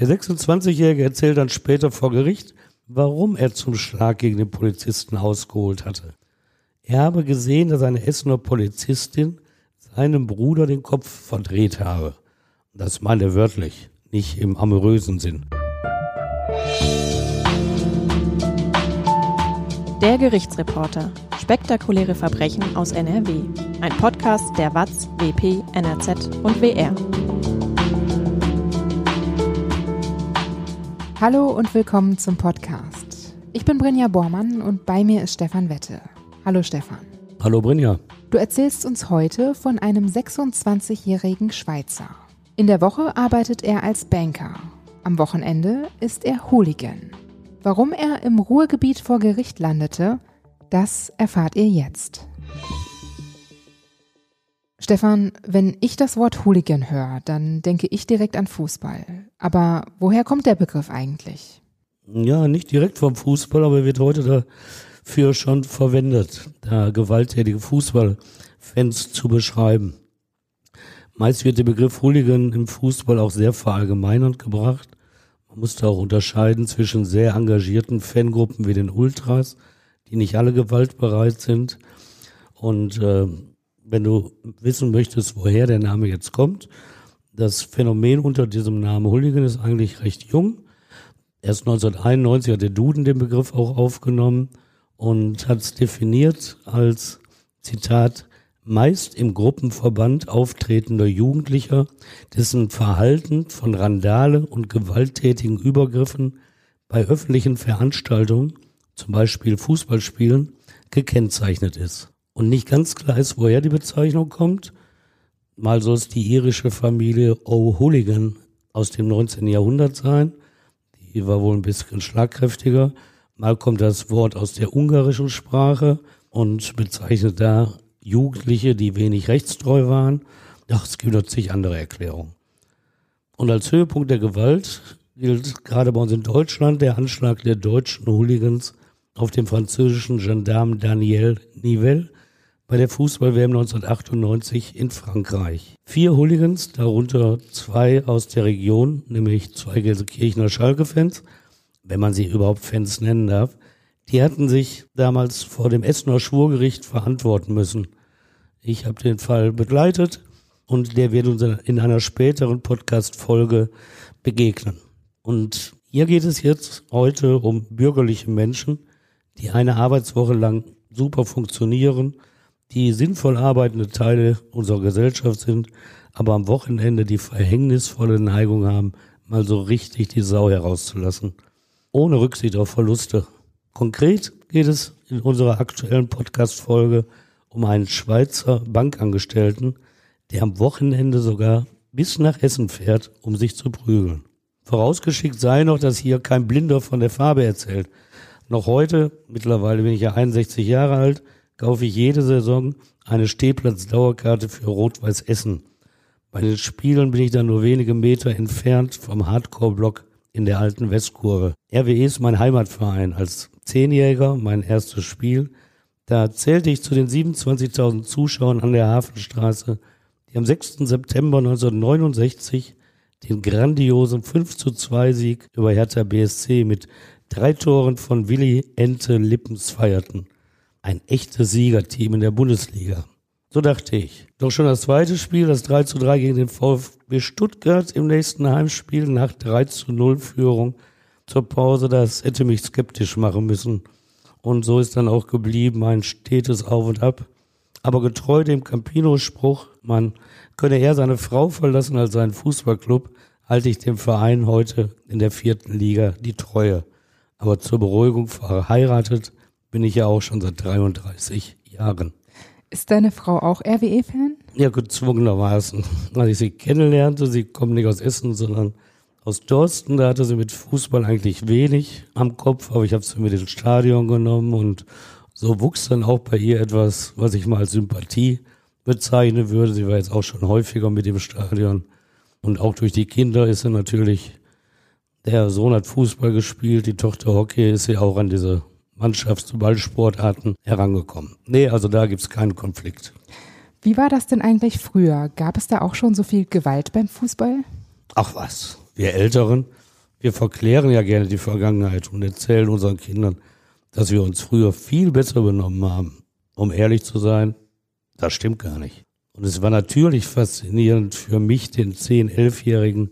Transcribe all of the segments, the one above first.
Der 26-Jährige erzählt dann später vor Gericht, warum er zum Schlag gegen den Polizisten ausgeholt hatte. Er habe gesehen, dass eine Essener Polizistin seinem Bruder den Kopf verdreht habe. Das meint er wörtlich, nicht im amorösen Sinn. Der Gerichtsreporter. Spektakuläre Verbrechen aus NRW. Ein Podcast der WAZ, WP, NRZ und WR. Hallo und willkommen zum Podcast. Ich bin Brinja Bormann und bei mir ist Stefan Wette. Hallo Stefan. Hallo Brinja. Du erzählst uns heute von einem 26-jährigen Schweizer. In der Woche arbeitet er als Banker. Am Wochenende ist er Hooligan. Warum er im Ruhrgebiet vor Gericht landete, das erfahrt ihr jetzt. Stefan, wenn ich das Wort Hooligan höre, dann denke ich direkt an Fußball. Aber woher kommt der Begriff eigentlich? Ja, nicht direkt vom Fußball, aber wird heute dafür schon verwendet, da gewalttätige Fußballfans zu beschreiben. Meist wird der Begriff Hooligan im Fußball auch sehr verallgemeinernd gebracht. Man muss da auch unterscheiden zwischen sehr engagierten Fangruppen wie den Ultras, die nicht alle gewaltbereit sind, und äh, wenn du wissen möchtest, woher der Name jetzt kommt, das Phänomen unter diesem Namen Hooligan ist eigentlich recht jung. Erst 1991 hat der Duden den Begriff auch aufgenommen und hat es definiert als Zitat meist im Gruppenverband auftretender Jugendlicher, dessen Verhalten von Randale und gewalttätigen Übergriffen bei öffentlichen Veranstaltungen, zum Beispiel Fußballspielen, gekennzeichnet ist und nicht ganz klar ist, woher die Bezeichnung kommt. Mal soll es die irische Familie O'Hooligan aus dem 19. Jahrhundert sein. Die war wohl ein bisschen schlagkräftiger. Mal kommt das Wort aus der ungarischen Sprache und bezeichnet da Jugendliche, die wenig rechtstreu waren. Ach, es gibt natürlich andere Erklärungen. Und als Höhepunkt der Gewalt gilt gerade bei uns in Deutschland der Anschlag der deutschen Hooligans auf den französischen Gendarmen Daniel Nivelle bei der Fußball-WM 1998 in Frankreich. Vier Hooligans, darunter zwei aus der Region, nämlich zwei Gelsenkirchener Schalke-Fans, wenn man sie überhaupt Fans nennen darf, die hatten sich damals vor dem Essener Schwurgericht verantworten müssen. Ich habe den Fall begleitet und der wird uns in einer späteren Podcast-Folge begegnen. Und hier geht es jetzt heute um bürgerliche Menschen, die eine Arbeitswoche lang super funktionieren, die sinnvoll arbeitende Teile unserer Gesellschaft sind, aber am Wochenende die verhängnisvolle Neigung haben, mal so richtig die Sau herauszulassen. Ohne Rücksicht auf Verluste. Konkret geht es in unserer aktuellen Podcast-Folge um einen Schweizer Bankangestellten, der am Wochenende sogar bis nach Essen fährt, um sich zu prügeln. Vorausgeschickt sei noch, dass hier kein Blinder von der Farbe erzählt. Noch heute, mittlerweile bin ich ja 61 Jahre alt, kaufe ich jede Saison eine Stehplatz-Dauerkarte für Rot-Weiß Essen. Bei den Spielen bin ich dann nur wenige Meter entfernt vom Hardcore-Block in der alten Westkurve. RWE ist mein Heimatverein. Als Zehnjähriger mein erstes Spiel. Da zählte ich zu den 27.000 Zuschauern an der Hafenstraße, die am 6. September 1969 den grandiosen 5 zu 2 Sieg über Hertha BSC mit drei Toren von Willi Ente Lippens feierten ein echtes Siegerteam in der Bundesliga. So dachte ich. Doch schon das zweite Spiel, das 3 zu 3 gegen den VfB Stuttgart im nächsten Heimspiel nach 3 zu 0 Führung zur Pause, das hätte mich skeptisch machen müssen. Und so ist dann auch geblieben ein stetes Auf und Ab. Aber getreu dem Campino-Spruch, man könne eher seine Frau verlassen als seinen Fußballclub, halte ich dem Verein heute in der vierten Liga die Treue. Aber zur Beruhigung verheiratet bin ich ja auch schon seit 33 Jahren. Ist deine Frau auch RWE-Fan? Ja, gezwungenermaßen. Als ich sie kennenlernte, sie kommt nicht aus Essen, sondern aus Dorsten, da hatte sie mit Fußball eigentlich wenig am Kopf, aber ich habe sie mit ins Stadion genommen und so wuchs dann auch bei ihr etwas, was ich mal als Sympathie bezeichnen würde. Sie war jetzt auch schon häufiger mit im Stadion und auch durch die Kinder ist sie natürlich, der Sohn hat Fußball gespielt, die Tochter Hockey, ist sie auch an diese Mannschafts- und Ballsportarten herangekommen. Nee, also da gibt's keinen Konflikt. Wie war das denn eigentlich früher? Gab es da auch schon so viel Gewalt beim Fußball? Ach was, wir Älteren, Wir verklären ja gerne die Vergangenheit und erzählen unseren Kindern, dass wir uns früher viel besser benommen haben. Um ehrlich zu sein, das stimmt gar nicht. Und es war natürlich faszinierend für mich, den 10-, 11-Jährigen,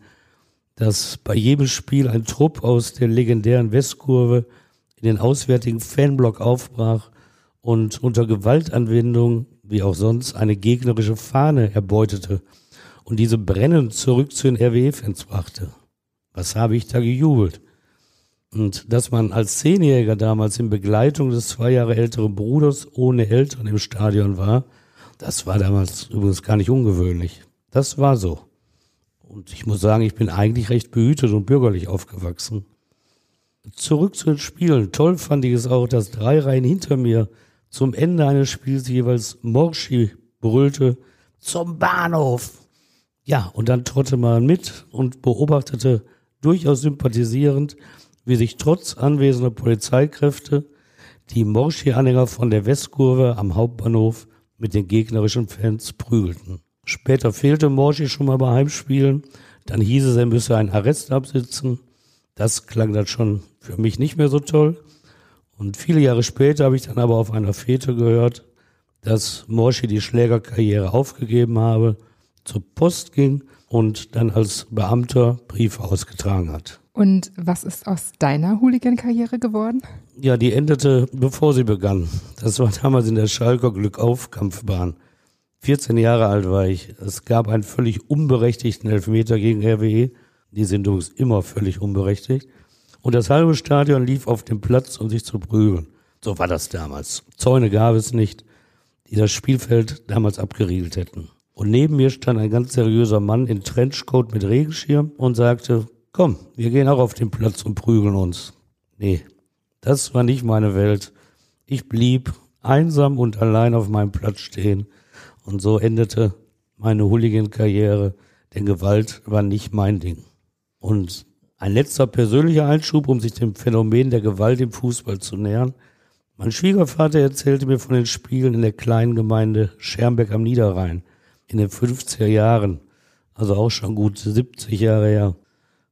dass bei jedem Spiel ein Trupp aus der legendären Westkurve in den auswärtigen Fanblock aufbrach und unter Gewaltanwendung, wie auch sonst, eine gegnerische Fahne erbeutete und diese brennend zurück zu den RWE-Fans brachte. Was habe ich da gejubelt? Und dass man als Zehnjähriger damals in Begleitung des zwei Jahre älteren Bruders ohne Eltern im Stadion war, das war damals übrigens gar nicht ungewöhnlich. Das war so. Und ich muss sagen, ich bin eigentlich recht behütet und bürgerlich aufgewachsen. Zurück zu den Spielen. Toll fand ich es auch, dass drei Reihen hinter mir zum Ende eines Spiels jeweils Morschi brüllte, zum Bahnhof. Ja, und dann trotte man mit und beobachtete durchaus sympathisierend, wie sich trotz anwesender Polizeikräfte die Morschi-Anhänger von der Westkurve am Hauptbahnhof mit den gegnerischen Fans prügelten. Später fehlte Morschi schon mal bei Heimspielen, dann hieß es, er müsse einen Arrest absitzen. Das klang dann schon für mich nicht mehr so toll. Und viele Jahre später habe ich dann aber auf einer Fete gehört, dass Morschi die Schlägerkarriere aufgegeben habe, zur Post ging und dann als Beamter Briefe ausgetragen hat. Und was ist aus deiner Hooligan-Karriere geworden? Ja, die endete, bevor sie begann. Das war damals in der Schalker Glückauf-Kampfbahn. 14 Jahre alt war ich. Es gab einen völlig unberechtigten Elfmeter gegen RWE. Die sind übrigens immer völlig unberechtigt. Und das halbe Stadion lief auf dem Platz, um sich zu prügeln. So war das damals. Zäune gab es nicht, die das Spielfeld damals abgeriegelt hätten. Und neben mir stand ein ganz seriöser Mann in Trenchcoat mit Regenschirm und sagte, komm, wir gehen auch auf den Platz und prügeln uns. Nee, das war nicht meine Welt. Ich blieb einsam und allein auf meinem Platz stehen. Und so endete meine Hooligan-Karriere, denn Gewalt war nicht mein Ding. Und ein letzter persönlicher Einschub, um sich dem Phänomen der Gewalt im Fußball zu nähern. Mein Schwiegervater erzählte mir von den Spielen in der kleinen Gemeinde Schermbeck am Niederrhein in den 50er Jahren, also auch schon gut 70 Jahre her.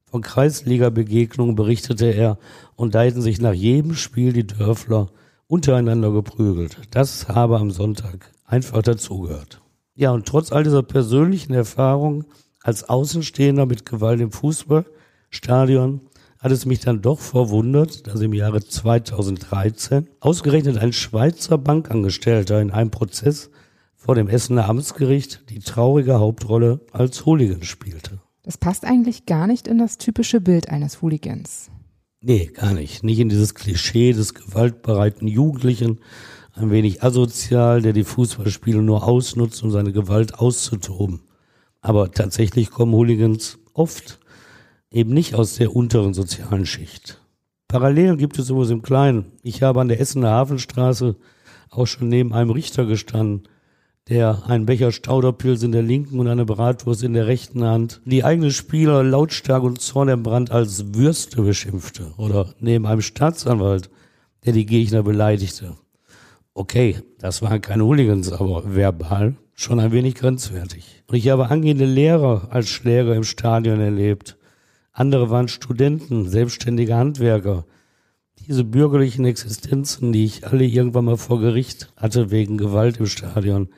Von Kreisliga-Begegnungen berichtete er und da hätten sich nach jedem Spiel die Dörfler untereinander geprügelt. Das habe am Sonntag einfach dazugehört. Ja, und trotz all dieser persönlichen Erfahrungen als Außenstehender mit Gewalt im Fußballstadion hat es mich dann doch verwundert, dass im Jahre 2013 ausgerechnet ein Schweizer Bankangestellter in einem Prozess vor dem Essener Amtsgericht die traurige Hauptrolle als Hooligan spielte. Das passt eigentlich gar nicht in das typische Bild eines Hooligans. Nee, gar nicht. Nicht in dieses Klischee des gewaltbereiten Jugendlichen, ein wenig asozial, der die Fußballspiele nur ausnutzt, um seine Gewalt auszutoben. Aber tatsächlich kommen Hooligans oft eben nicht aus der unteren sozialen Schicht. Parallelen gibt es übrigens im Kleinen. Ich habe an der Essener Hafenstraße auch schon neben einem Richter gestanden, der einen Becher Stauderpilz in der linken und eine Bratwurst in der rechten Hand die eigenen Spieler lautstark und zornentbrannt als Würste beschimpfte oder neben einem Staatsanwalt, der die Gegner beleidigte. Okay, das waren keine Hooligans, aber verbal schon ein wenig grenzwertig. Ich habe angehende Lehrer als Schläger im Stadion erlebt. Andere waren Studenten, selbstständige Handwerker. Diese bürgerlichen Existenzen, die ich alle irgendwann mal vor Gericht hatte wegen Gewalt im Stadion,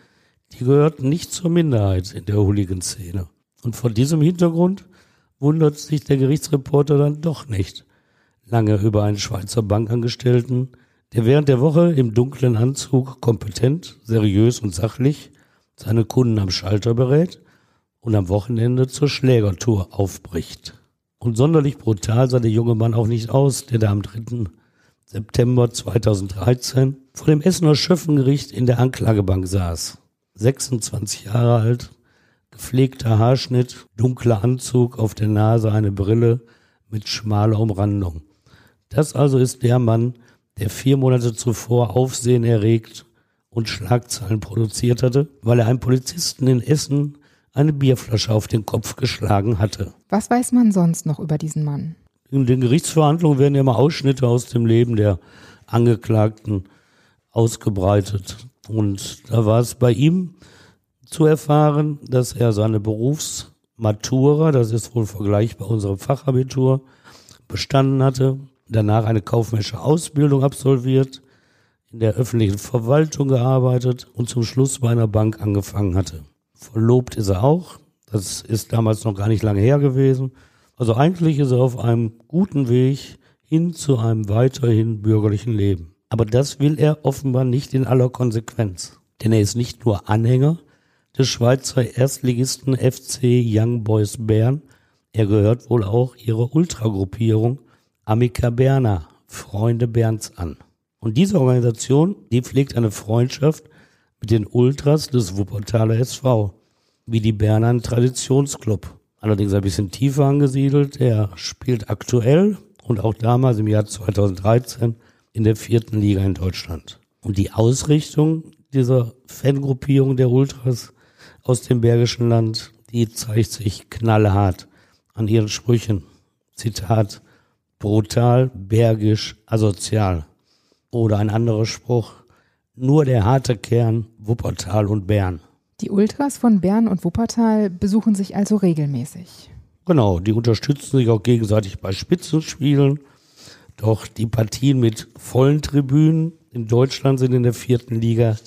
die gehörten nicht zur Minderheit in der Hooligan-Szene. Und vor diesem Hintergrund wundert sich der Gerichtsreporter dann doch nicht lange über einen Schweizer Bankangestellten, der während der Woche im dunklen Anzug kompetent, seriös und sachlich seine Kunden am Schalter berät und am Wochenende zur Schlägertour aufbricht. Und sonderlich brutal sah der junge Mann auch nicht aus, der da am 3. September 2013 vor dem Essener Schöffengericht in der Anklagebank saß. 26 Jahre alt, gepflegter Haarschnitt, dunkler Anzug, auf der Nase eine Brille mit schmaler Umrandung. Das also ist der Mann, der vier Monate zuvor Aufsehen erregt und Schlagzeilen produziert hatte, weil er einem Polizisten in Essen eine Bierflasche auf den Kopf geschlagen hatte. Was weiß man sonst noch über diesen Mann? In den Gerichtsverhandlungen werden ja immer Ausschnitte aus dem Leben der Angeklagten ausgebreitet. Und da war es bei ihm zu erfahren, dass er seine Berufsmatura, das ist wohl vergleichbar unserem Fachabitur, bestanden hatte, danach eine kaufmännische Ausbildung absolviert, in der öffentlichen Verwaltung gearbeitet und zum Schluss bei einer Bank angefangen hatte. Verlobt ist er auch, das ist damals noch gar nicht lange her gewesen. Also eigentlich ist er auf einem guten Weg hin zu einem weiterhin bürgerlichen Leben. Aber das will er offenbar nicht in aller Konsequenz. Denn er ist nicht nur Anhänger des Schweizer Erstligisten FC Young Boys Bern, er gehört wohl auch ihrer Ultragruppierung Amica Berna, Freunde Berns an. Und diese Organisation, die pflegt eine Freundschaft mit den Ultras des Wuppertaler SV, wie die Berner ein Traditionsclub. Allerdings ein bisschen tiefer angesiedelt. Er spielt aktuell und auch damals im Jahr 2013 in der vierten Liga in Deutschland. Und die Ausrichtung dieser Fangruppierung der Ultras aus dem Bergischen Land, die zeigt sich knallhart an ihren Sprüchen. Zitat, brutal, bergisch, asozial. Oder ein anderer Spruch, nur der harte Kern, Wuppertal und Bern. Die Ultras von Bern und Wuppertal besuchen sich also regelmäßig. Genau, die unterstützen sich auch gegenseitig bei Spitzenspielen. Doch die Partien mit vollen Tribünen in Deutschland sind in der vierten Liga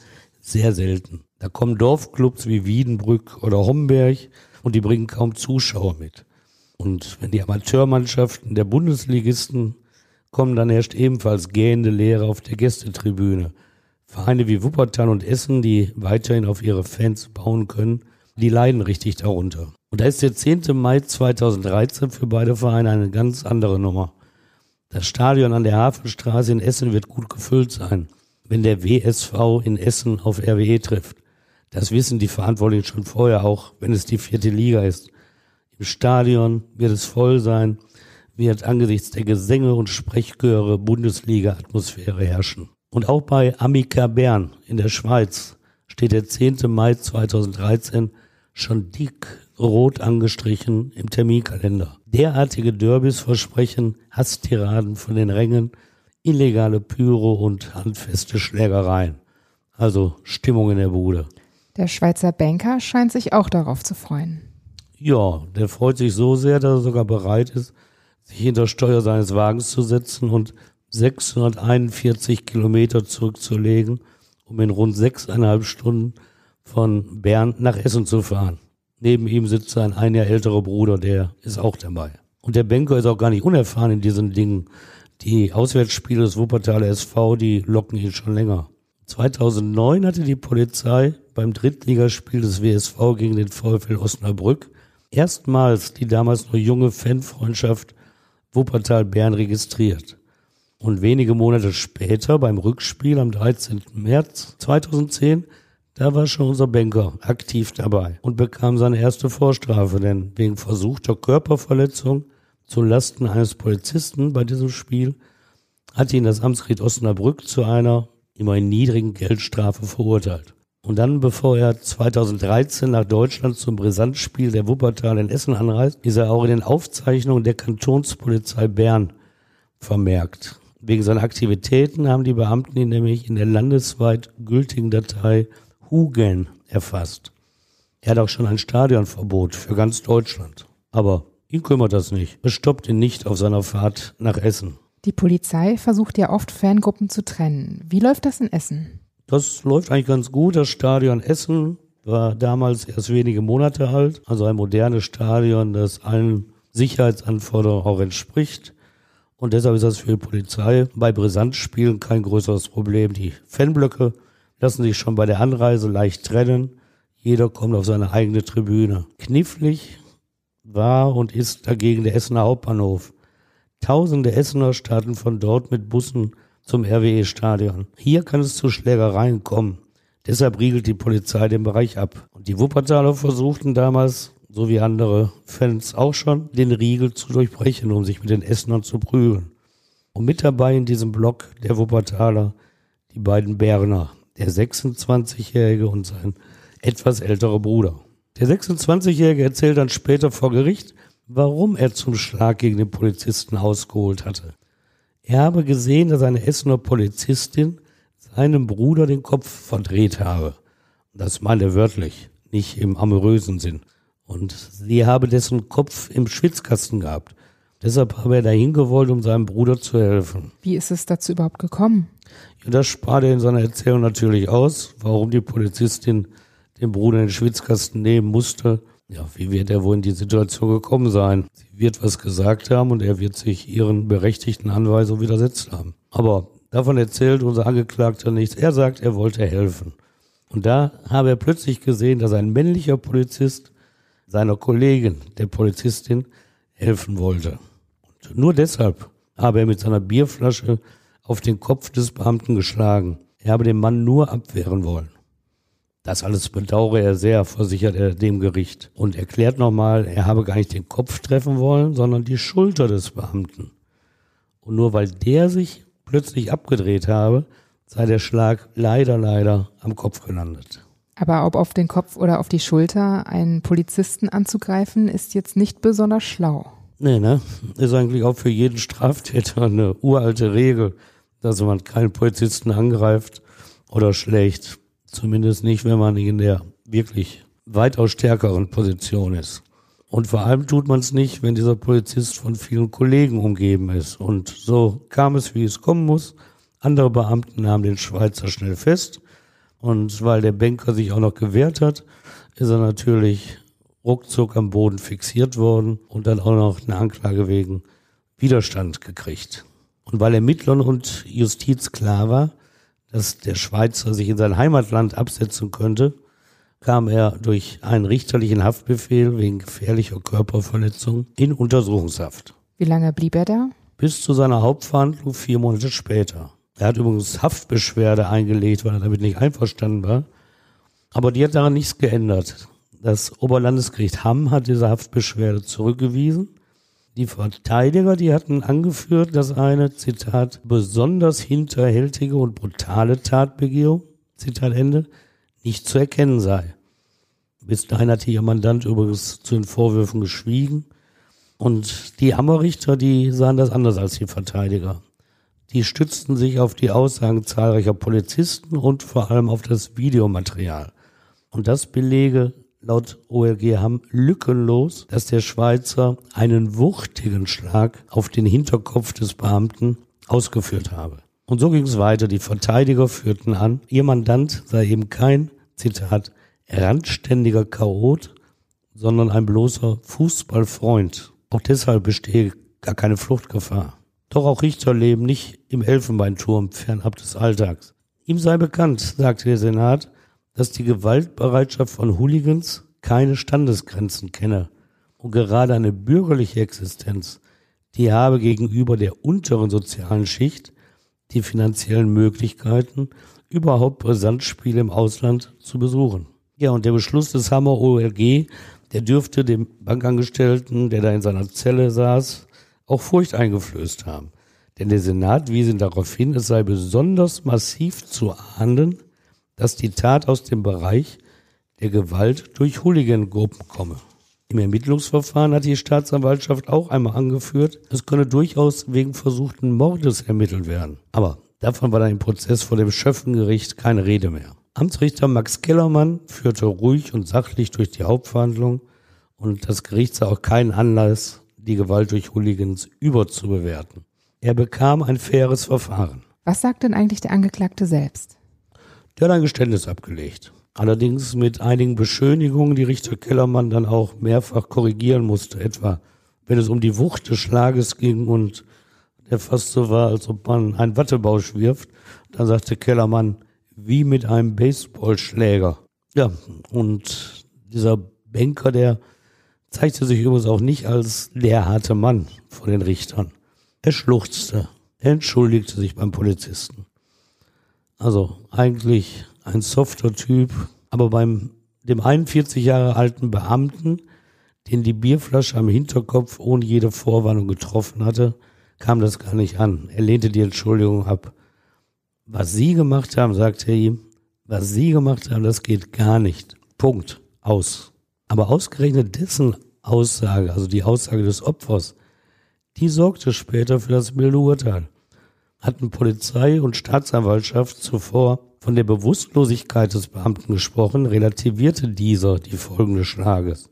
sehr selten. Da kommen Dorfclubs wie Wiedenbrück oder Homberg und die bringen kaum Zuschauer mit. Und wenn die Amateurmannschaften der Bundesligisten kommen, dann herrscht ebenfalls gähende Leere auf der Gästetribüne. Vereine wie Wuppertal und Essen, die weiterhin auf ihre Fans bauen können, die leiden richtig darunter. Und da ist der 10. Mai 2013 für beide Vereine eine ganz andere Nummer. Das Stadion an der Hafenstraße in Essen wird gut gefüllt sein, wenn der WSV in Essen auf RWE trifft. Das wissen die Verantwortlichen schon vorher auch, wenn es die vierte Liga ist. Im Stadion wird es voll sein, wird angesichts der Gesänge und Sprechchöre Bundesliga-Atmosphäre herrschen. Und auch bei Amica Bern in der Schweiz steht der 10. Mai 2013 schon dick rot angestrichen im Terminkalender. Derartige Derbys versprechen Hasstiraden von den Rängen, illegale Pyro und handfeste Schlägereien. Also Stimmung in der Bude. Der Schweizer Banker scheint sich auch darauf zu freuen. Ja, der freut sich so sehr, dass er sogar bereit ist, sich hinter Steuer seines Wagens zu setzen und 641 Kilometer zurückzulegen, um in rund sechseinhalb Stunden von Bern nach Essen zu fahren. Neben ihm sitzt sein ein Jahr älterer Bruder, der ist auch dabei. Und der Banker ist auch gar nicht unerfahren in diesen Dingen. Die Auswärtsspiele des Wuppertaler SV, die locken ihn schon länger. 2009 hatte die Polizei beim Drittligaspiel des WSV gegen den VfL Osnabrück erstmals die damals noch junge Fanfreundschaft Wuppertal-Bern registriert. Und wenige Monate später, beim Rückspiel am 13. März 2010, da war schon unser Banker aktiv dabei und bekam seine erste Vorstrafe, denn wegen versuchter Körperverletzung zu Lasten eines Polizisten bei diesem Spiel hat ihn das Amtsgericht Osnabrück zu einer immerhin niedrigen Geldstrafe verurteilt. Und dann, bevor er 2013 nach Deutschland zum Brisantspiel der Wuppertal in Essen anreist, ist er auch in den Aufzeichnungen der Kantonspolizei Bern vermerkt. Wegen seiner Aktivitäten haben die Beamten ihn nämlich in der landesweit gültigen Datei Hugen erfasst. Er hat auch schon ein Stadionverbot für ganz Deutschland. Aber ihn kümmert das nicht. Es stoppt ihn nicht auf seiner Fahrt nach Essen. Die Polizei versucht ja oft Fangruppen zu trennen. Wie läuft das in Essen? Das läuft eigentlich ganz gut. Das Stadion Essen war damals erst wenige Monate alt. Also ein modernes Stadion, das allen Sicherheitsanforderungen auch entspricht. Und deshalb ist das für die Polizei bei Brisantspielen kein größeres Problem. Die Fanblöcke lassen sich schon bei der Anreise leicht trennen. Jeder kommt auf seine eigene Tribüne. Knifflig war und ist dagegen der Essener Hauptbahnhof. Tausende Essener starten von dort mit Bussen zum RWE-Stadion. Hier kann es zu Schlägereien kommen. Deshalb riegelt die Polizei den Bereich ab. Und die Wuppertaler versuchten damals so wie andere Fans auch schon, den Riegel zu durchbrechen, um sich mit den Essenern zu prügeln. Und mit dabei in diesem Block der Wuppertaler die beiden Berner, der 26-Jährige und sein etwas älterer Bruder. Der 26-Jährige erzählt dann später vor Gericht, warum er zum Schlag gegen den Polizisten ausgeholt hatte. Er habe gesehen, dass eine Essener Polizistin seinem Bruder den Kopf verdreht habe. Das meint er wörtlich, nicht im amorösen Sinn. Und sie habe dessen Kopf im Schwitzkasten gehabt. Deshalb habe er dahin gewollt, um seinem Bruder zu helfen. Wie ist es dazu überhaupt gekommen? Ja, das spart er in seiner Erzählung natürlich aus, warum die Polizistin den Bruder in den Schwitzkasten nehmen musste. Ja, wie wird er wohl in die Situation gekommen sein? Wird was gesagt haben und er wird sich ihren berechtigten Anweisungen widersetzt haben. Aber davon erzählt unser Angeklagter nichts. Er sagt, er wollte helfen. Und da habe er plötzlich gesehen, dass ein männlicher Polizist seiner Kollegin, der Polizistin, helfen wollte. Und nur deshalb habe er mit seiner Bierflasche auf den Kopf des Beamten geschlagen. Er habe den Mann nur abwehren wollen. Das alles bedauere er sehr, versichert er dem Gericht und erklärt nochmal, er habe gar nicht den Kopf treffen wollen, sondern die Schulter des Beamten. Und nur weil der sich plötzlich abgedreht habe, sei der Schlag leider, leider am Kopf gelandet. Aber ob auf den Kopf oder auf die Schulter einen Polizisten anzugreifen, ist jetzt nicht besonders schlau. Nee, ne? Ist eigentlich auch für jeden Straftäter eine uralte Regel, dass man keinen Polizisten angreift oder schlägt. Zumindest nicht, wenn man in der wirklich weitaus stärkeren Position ist. Und vor allem tut man es nicht, wenn dieser Polizist von vielen Kollegen umgeben ist. Und so kam es, wie es kommen muss. Andere Beamten nahmen den Schweizer schnell fest. Und weil der Banker sich auch noch gewehrt hat, ist er natürlich ruckzuck am Boden fixiert worden und dann auch noch eine Anklage wegen Widerstand gekriegt. Und weil Ermittlern und Justiz klar war, dass der Schweizer sich in sein Heimatland absetzen könnte, kam er durch einen richterlichen Haftbefehl wegen gefährlicher Körperverletzung in Untersuchungshaft. Wie lange blieb er da? Bis zu seiner Hauptverhandlung vier Monate später. Er hat übrigens Haftbeschwerde eingelegt, weil er damit nicht einverstanden war. Aber die hat daran nichts geändert. Das Oberlandesgericht Hamm hat diese Haftbeschwerde zurückgewiesen die Verteidiger, die hatten angeführt, dass eine, Zitat, besonders hinterhältige und brutale Tatbegehung, Zitat Ende, nicht zu erkennen sei. Bis dahin hatte ihr Mandant übrigens zu den Vorwürfen geschwiegen. Und die Hammerrichter, die sahen das anders als die Verteidiger. Die stützten sich auf die Aussagen zahlreicher Polizisten und vor allem auf das Videomaterial. Und das belege laut OLG Hamm lückenlos, dass der Schweizer einen wuchtigen Schlag auf den Hinterkopf des Beamten ausgeführt habe. Und so ging es weiter. Die Verteidiger führten an, ihr Mandant sei eben kein, Zitat, randständiger Chaot, sondern ein bloßer Fußballfreund. Auch deshalb bestehe gar keine Fluchtgefahr. Doch auch Richter leben nicht im Elfenbeinturm fernab des Alltags. Ihm sei bekannt, sagte der Senat, dass die Gewaltbereitschaft von Hooligans keine Standesgrenzen kenne und gerade eine bürgerliche Existenz, die habe gegenüber der unteren sozialen Schicht die finanziellen Möglichkeiten, überhaupt Brisanzspiele im Ausland zu besuchen. Ja, und der Beschluss des Hammer OLG, der dürfte dem Bankangestellten, der da in seiner Zelle saß, auch Furcht eingeflößt haben. Denn der Senat wies ihn darauf hin, es sei besonders massiv zu ahnden, dass die Tat aus dem Bereich der Gewalt durch Hooligan-Gruppen komme. Im Ermittlungsverfahren hat die Staatsanwaltschaft auch einmal angeführt, es könne durchaus wegen versuchten Mordes ermittelt werden. Aber davon war dann im Prozess vor dem Schöffengericht keine Rede mehr. Amtsrichter Max Kellermann führte ruhig und sachlich durch die Hauptverhandlung und das Gericht sah auch keinen Anlass, die Gewalt durch Hooligans überzubewerten. Er bekam ein faires Verfahren. Was sagt denn eigentlich der Angeklagte selbst? Der hat ein Geständnis abgelegt. Allerdings mit einigen Beschönigungen, die Richter Kellermann dann auch mehrfach korrigieren musste, etwa wenn es um die Wucht des Schlages ging und der fast so war, als ob man einen Wattebausch wirft, dann sagte Kellermann, wie mit einem Baseballschläger. Ja, und dieser Banker, der zeigte sich übrigens auch nicht als der harte Mann vor den Richtern. Er schluchzte, er entschuldigte sich beim Polizisten. Also eigentlich ein softer Typ, aber beim dem 41 Jahre alten Beamten, den die Bierflasche am Hinterkopf ohne jede Vorwarnung getroffen hatte, kam das gar nicht an. Er lehnte die Entschuldigung ab. Was Sie gemacht haben, sagte er ihm, was Sie gemacht haben, das geht gar nicht. Punkt. Aus. Aber ausgerechnet dessen Aussage, also die Aussage des Opfers, die sorgte später für das milde Urteil hatten Polizei und Staatsanwaltschaft zuvor von der Bewusstlosigkeit des Beamten gesprochen, relativierte dieser die Folgen des Schlages.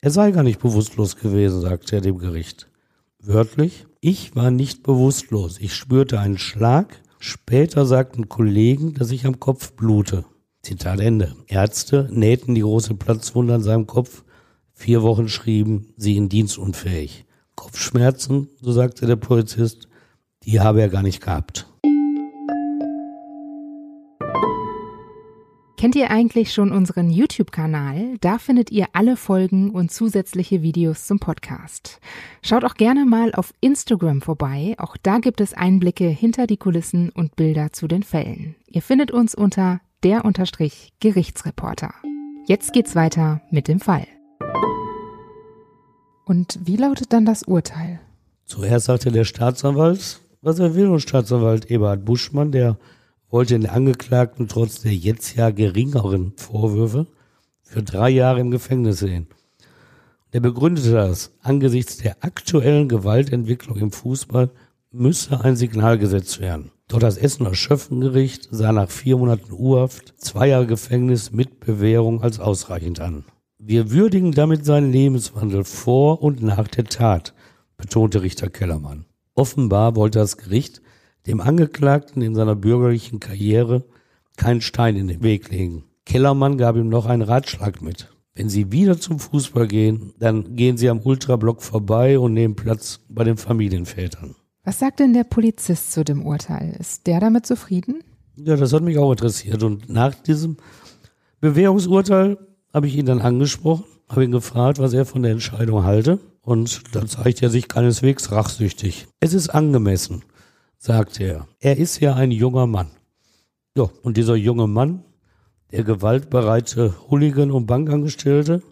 Er sei gar nicht bewusstlos gewesen, sagte er dem Gericht. Wörtlich, ich war nicht bewusstlos. Ich spürte einen Schlag. Später sagten Kollegen, dass ich am Kopf blute. Zitat Ende. Ärzte nähten die große Platzwunde an seinem Kopf. Vier Wochen schrieben sie ihn dienstunfähig. Kopfschmerzen, so sagte der Polizist, die habe er gar nicht gehabt. Kennt ihr eigentlich schon unseren YouTube-Kanal? Da findet ihr alle Folgen und zusätzliche Videos zum Podcast. Schaut auch gerne mal auf Instagram vorbei. Auch da gibt es Einblicke hinter die Kulissen und Bilder zu den Fällen. Ihr findet uns unter der Unterstrich Gerichtsreporter. Jetzt geht's weiter mit dem Fall. Und wie lautet dann das Urteil? Zuerst sagte der Staatsanwalt, was will, und Staatsanwalt Eberhard Buschmann, der wollte den Angeklagten trotz der jetzt ja geringeren Vorwürfe für drei Jahre im Gefängnis sehen. Der begründete das, angesichts der aktuellen Gewaltentwicklung im Fußball müsse ein Signal gesetzt werden. Doch das Essener Schöffengericht sah nach vier Monaten Urhaft zwei Jahre Gefängnis mit Bewährung als ausreichend an. Wir würdigen damit seinen Lebenswandel vor und nach der Tat, betonte Richter Kellermann. Offenbar wollte das Gericht dem Angeklagten in seiner bürgerlichen Karriere keinen Stein in den Weg legen. Kellermann gab ihm noch einen Ratschlag mit. Wenn Sie wieder zum Fußball gehen, dann gehen Sie am Ultrablock vorbei und nehmen Platz bei den Familienvätern. Was sagt denn der Polizist zu dem Urteil? Ist der damit zufrieden? Ja, das hat mich auch interessiert. Und nach diesem Bewährungsurteil habe ich ihn dann angesprochen, habe ihn gefragt, was er von der Entscheidung halte. Und da zeigt er sich keineswegs rachsüchtig. Es ist angemessen sagte er. Er ist ja ein junger Mann. Ja, und dieser junge Mann, der gewaltbereite Hooligan und Bankangestellte,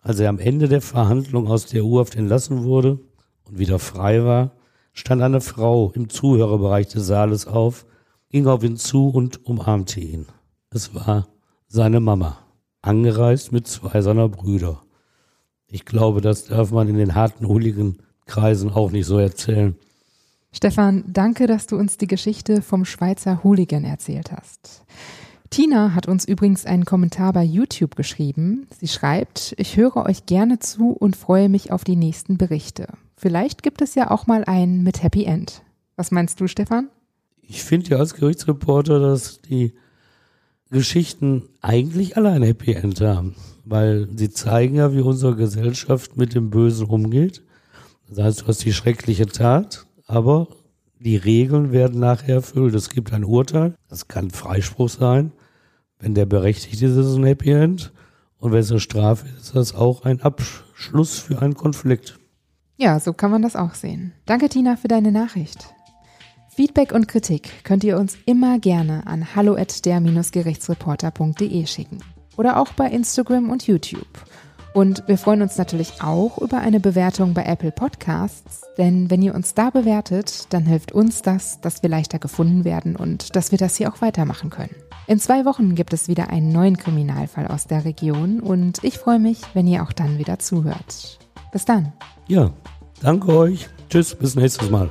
als er am Ende der Verhandlung aus der U-Haft entlassen wurde und wieder frei war, stand eine Frau im Zuhörerbereich des Saales auf, ging auf ihn zu und umarmte ihn. Es war seine Mama, angereist mit zwei seiner Brüder. Ich glaube, das darf man in den harten Hooligan-Kreisen auch nicht so erzählen. Stefan, danke, dass du uns die Geschichte vom Schweizer Hooligan erzählt hast. Tina hat uns übrigens einen Kommentar bei YouTube geschrieben. Sie schreibt, ich höre euch gerne zu und freue mich auf die nächsten Berichte. Vielleicht gibt es ja auch mal einen mit Happy End. Was meinst du, Stefan? Ich finde ja als Gerichtsreporter, dass die Geschichten eigentlich alle ein Happy End haben, weil sie zeigen ja, wie unsere Gesellschaft mit dem Bösen umgeht. Das heißt, du hast die schreckliche Tat, aber die Regeln werden nachher erfüllt. Es gibt ein Urteil, das kann Freispruch sein. Wenn der berechtigt ist, ist es ein Happy End. Und wenn es eine Strafe ist, ist das auch ein Abschluss für einen Konflikt. Ja, so kann man das auch sehen. Danke, Tina, für deine Nachricht. Feedback und Kritik könnt ihr uns immer gerne an hallo@der-gerichtsreporter.de schicken oder auch bei Instagram und YouTube. Und wir freuen uns natürlich auch über eine Bewertung bei Apple Podcasts, denn wenn ihr uns da bewertet, dann hilft uns das, dass wir leichter gefunden werden und dass wir das hier auch weitermachen können. In zwei Wochen gibt es wieder einen neuen Kriminalfall aus der Region und ich freue mich, wenn ihr auch dann wieder zuhört. Bis dann. Ja, danke euch. Tschüss, bis nächstes Mal.